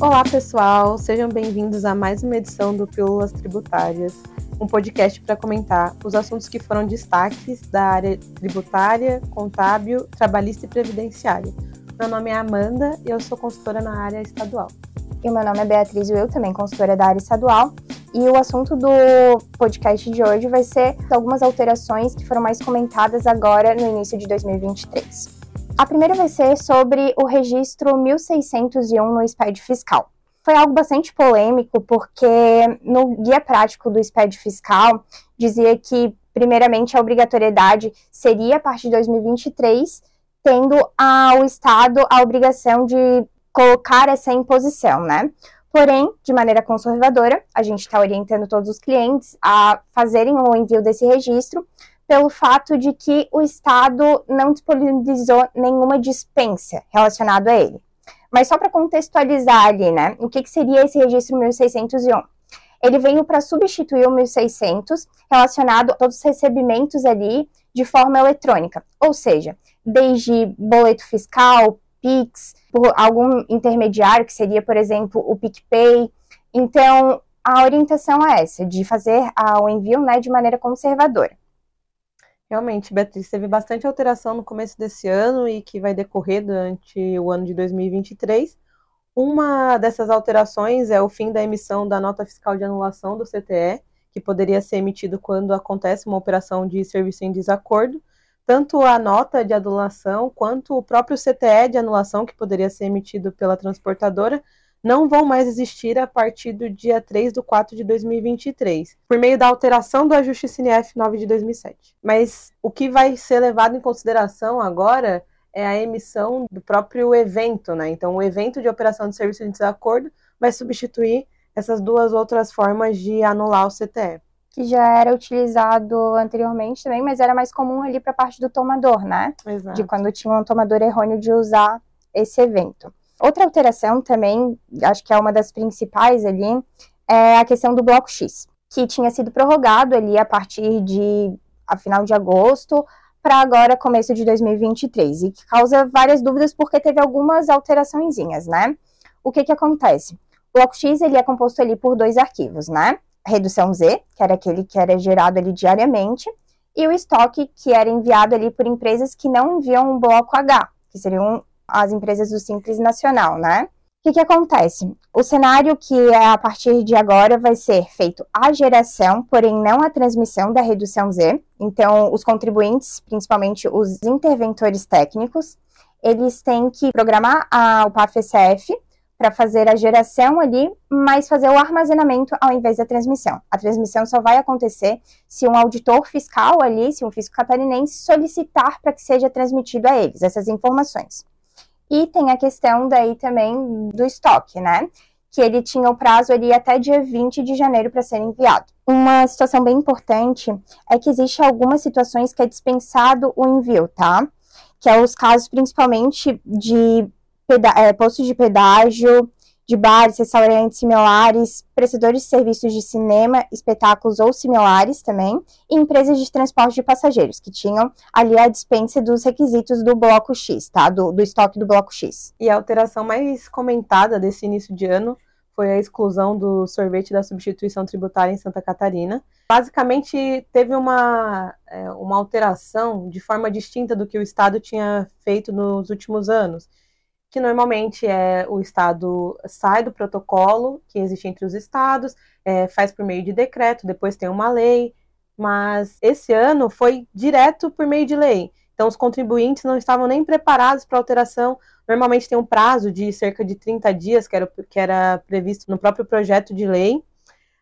Olá, pessoal, sejam bem-vindos a mais uma edição do Pílulas Tributárias, um podcast para comentar os assuntos que foram destaques da área tributária, contábil, trabalhista e previdenciária. Meu nome é Amanda e eu sou consultora na área estadual. E o meu nome é Beatriz, eu também consultora da área estadual. E o assunto do podcast de hoje vai ser algumas alterações que foram mais comentadas agora no início de 2023. A primeira vai ser sobre o registro 1601 no SPED fiscal. Foi algo bastante polêmico, porque no guia prático do SPED fiscal dizia que, primeiramente, a obrigatoriedade seria a partir de 2023, tendo ao Estado a obrigação de colocar essa imposição, né? Porém, de maneira conservadora, a gente está orientando todos os clientes a fazerem o envio desse registro, pelo fato de que o Estado não disponibilizou nenhuma dispensa relacionada a ele. Mas só para contextualizar ali, né, o que, que seria esse registro 1601? Ele veio para substituir o 1600 relacionado a todos os recebimentos ali de forma eletrônica, ou seja, desde boleto fiscal, PIX, por algum intermediário, que seria, por exemplo, o PicPay. Então, a orientação é essa, de fazer o envio né, de maneira conservadora. Realmente, Beatriz, teve bastante alteração no começo desse ano e que vai decorrer durante o ano de 2023. Uma dessas alterações é o fim da emissão da nota fiscal de anulação do CTE, que poderia ser emitido quando acontece uma operação de serviço em desacordo. Tanto a nota de anulação quanto o próprio CTE de anulação, que poderia ser emitido pela transportadora, não vão mais existir a partir do dia 3 de 4 de 2023, por meio da alteração do ajuste CNF 9 de 2007. Mas o que vai ser levado em consideração agora é a emissão do próprio evento, né? Então, o evento de operação de serviço de desacordo vai substituir essas duas outras formas de anular o CTE. Que já era utilizado anteriormente também, mas era mais comum ali para a parte do tomador, né? Exato. De quando tinha um tomador errôneo de usar esse evento. Outra alteração também, acho que é uma das principais ali, é a questão do bloco X, que tinha sido prorrogado ali a partir de a final de agosto para agora começo de 2023 e que causa várias dúvidas porque teve algumas alterações, né? O que que acontece? O bloco X ele é composto ali por dois arquivos, né? Redução Z, que era aquele que era gerado ali diariamente, e o estoque que era enviado ali por empresas que não enviam um bloco H, que seriam as empresas do Simples Nacional, né? O que, que acontece? O cenário que é a partir de agora vai ser feito a geração, porém não a transmissão da redução Z. Então, os contribuintes, principalmente os interventores técnicos, eles têm que programar a, o PAFSF para fazer a geração ali, mas fazer o armazenamento ao invés da transmissão. A transmissão só vai acontecer se um auditor fiscal ali, se um fisco catarinense solicitar para que seja transmitido a eles essas informações. E tem a questão daí também do estoque, né? Que ele tinha o prazo ali até dia 20 de janeiro para ser enviado. Uma situação bem importante é que existe algumas situações que é dispensado o envio, tá? Que é os casos principalmente de é, postos de pedágio, de bares, restaurantes similares, prestadores de serviços de cinema, espetáculos ou similares também, e empresas de transporte de passageiros, que tinham ali a dispensa dos requisitos do bloco X, tá? Do, do estoque do bloco X. E a alteração mais comentada desse início de ano foi a exclusão do sorvete da substituição tributária em Santa Catarina. Basicamente, teve uma, é, uma alteração de forma distinta do que o Estado tinha feito nos últimos anos que normalmente é o Estado sai do protocolo que existe entre os Estados, é, faz por meio de decreto, depois tem uma lei, mas esse ano foi direto por meio de lei. Então, os contribuintes não estavam nem preparados para alteração. Normalmente tem um prazo de cerca de 30 dias, que era, que era previsto no próprio projeto de lei.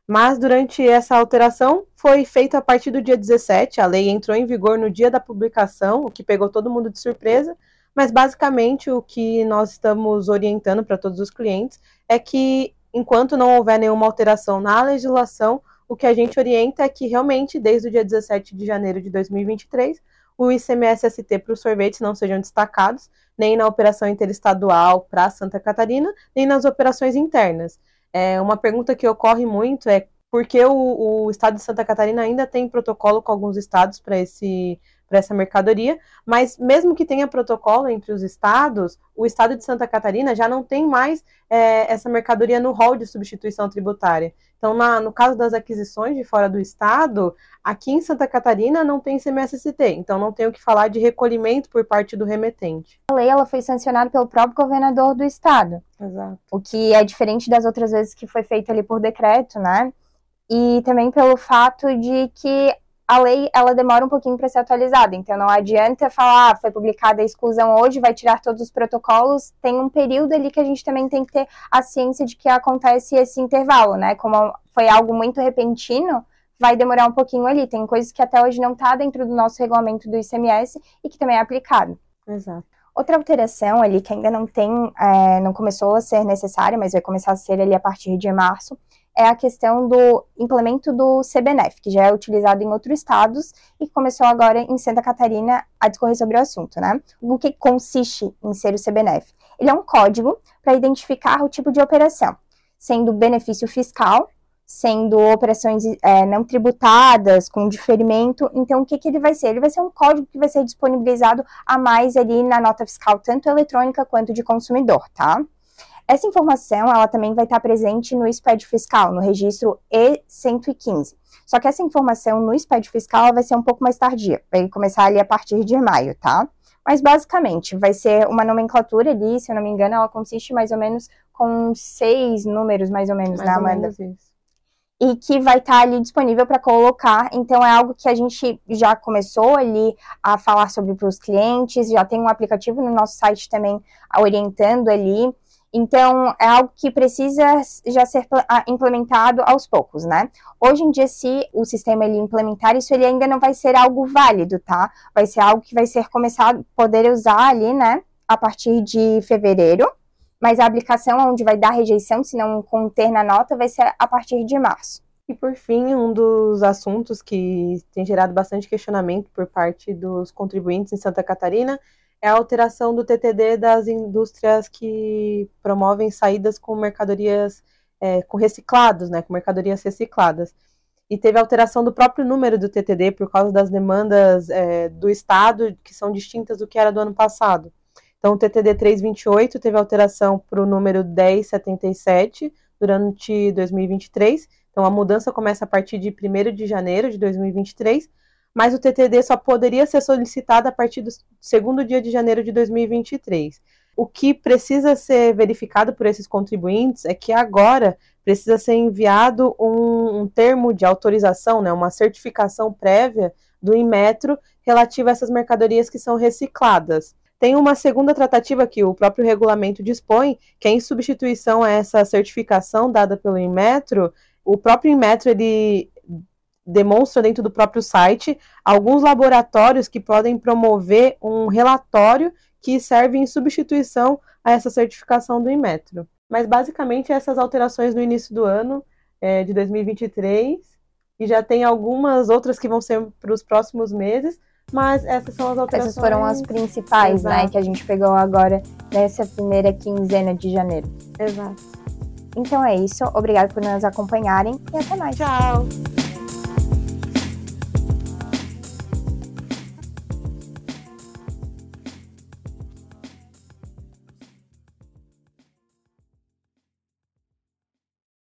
Mas durante essa alteração foi feita a partir do dia 17. A lei entrou em vigor no dia da publicação, o que pegou todo mundo de surpresa. Mas basicamente o que nós estamos orientando para todos os clientes é que enquanto não houver nenhuma alteração na legislação, o que a gente orienta é que realmente desde o dia 17 de janeiro de 2023 o ICMS ST para os sorvetes não sejam destacados, nem na operação interestadual para Santa Catarina, nem nas operações internas. É, uma pergunta que ocorre muito é porque o, o estado de Santa Catarina ainda tem protocolo com alguns estados para esse para essa mercadoria, mas mesmo que tenha protocolo entre os estados, o estado de Santa Catarina já não tem mais é, essa mercadoria no rol de substituição tributária. Então, na, no caso das aquisições de fora do estado, aqui em Santa Catarina não tem CMSST, então não tem o que falar de recolhimento por parte do remetente. A lei ela foi sancionada pelo próprio governador do estado. Exato. O que é diferente das outras vezes que foi feito ali por decreto, né? E também pelo fato de que a lei ela demora um pouquinho para ser atualizada, então não adianta falar, ah, foi publicada a exclusão hoje, vai tirar todos os protocolos, tem um período ali que a gente também tem que ter a ciência de que acontece esse intervalo, né? Como foi algo muito repentino, vai demorar um pouquinho ali. Tem coisas que até hoje não está dentro do nosso regulamento do ICMS e que também é aplicado. Exato. Outra alteração ali que ainda não tem, é, não começou a ser necessária, mas vai começar a ser ali a partir de março, é a questão do implemento do CBNF, que já é utilizado em outros estados e começou agora em Santa Catarina a discorrer sobre o assunto, né? O que consiste em ser o CBNF? Ele é um código para identificar o tipo de operação, sendo benefício fiscal, sendo operações é, não tributadas, com diferimento. Então, o que, que ele vai ser? Ele vai ser um código que vai ser disponibilizado a mais ali na nota fiscal, tanto eletrônica quanto de consumidor, tá? Essa informação, ela também vai estar presente no SPED fiscal, no registro E115. Só que essa informação no SPED fiscal vai ser um pouco mais tardia, vai começar ali a partir de maio, tá? Mas basicamente vai ser uma nomenclatura ali, se eu não me engano, ela consiste mais ou menos com seis números, mais ou menos, mais né, ou Amanda? menos isso. E que vai estar ali disponível para colocar. Então, é algo que a gente já começou ali a falar sobre para os clientes, já tem um aplicativo no nosso site também orientando ali. Então, é algo que precisa já ser implementado aos poucos, né? Hoje em dia, se o sistema ele implementar isso, ele ainda não vai ser algo válido, tá? Vai ser algo que vai ser começado, poder usar ali, né? A partir de fevereiro, mas a aplicação onde vai dar rejeição, se não conter na nota, vai ser a partir de março. E por fim, um dos assuntos que tem gerado bastante questionamento por parte dos contribuintes em Santa Catarina é a alteração do TTD das indústrias que promovem saídas com mercadorias é, com reciclados, né, com mercadorias recicladas. E teve alteração do próprio número do TTD por causa das demandas é, do Estado, que são distintas do que era do ano passado. Então, o TTD 328 teve alteração para o número 1077 durante 2023. Então, a mudança começa a partir de 1 de janeiro de 2023 mas o TTD só poderia ser solicitado a partir do segundo dia de janeiro de 2023. O que precisa ser verificado por esses contribuintes é que agora precisa ser enviado um, um termo de autorização, né, uma certificação prévia do Inmetro relativa a essas mercadorias que são recicladas. Tem uma segunda tratativa que o próprio regulamento dispõe, que é em substituição a essa certificação dada pelo Inmetro, o próprio Inmetro ele demonstra dentro do próprio site alguns laboratórios que podem promover um relatório que serve em substituição a essa certificação do Inmetro. Mas basicamente essas alterações no início do ano é, de 2023 e já tem algumas outras que vão ser para os próximos meses, mas essas são as alterações. Essas foram as principais, né, Exato. né, que a gente pegou agora nessa primeira quinzena de janeiro. Exato. Então é isso, obrigado por nos acompanharem e até mais. Tchau.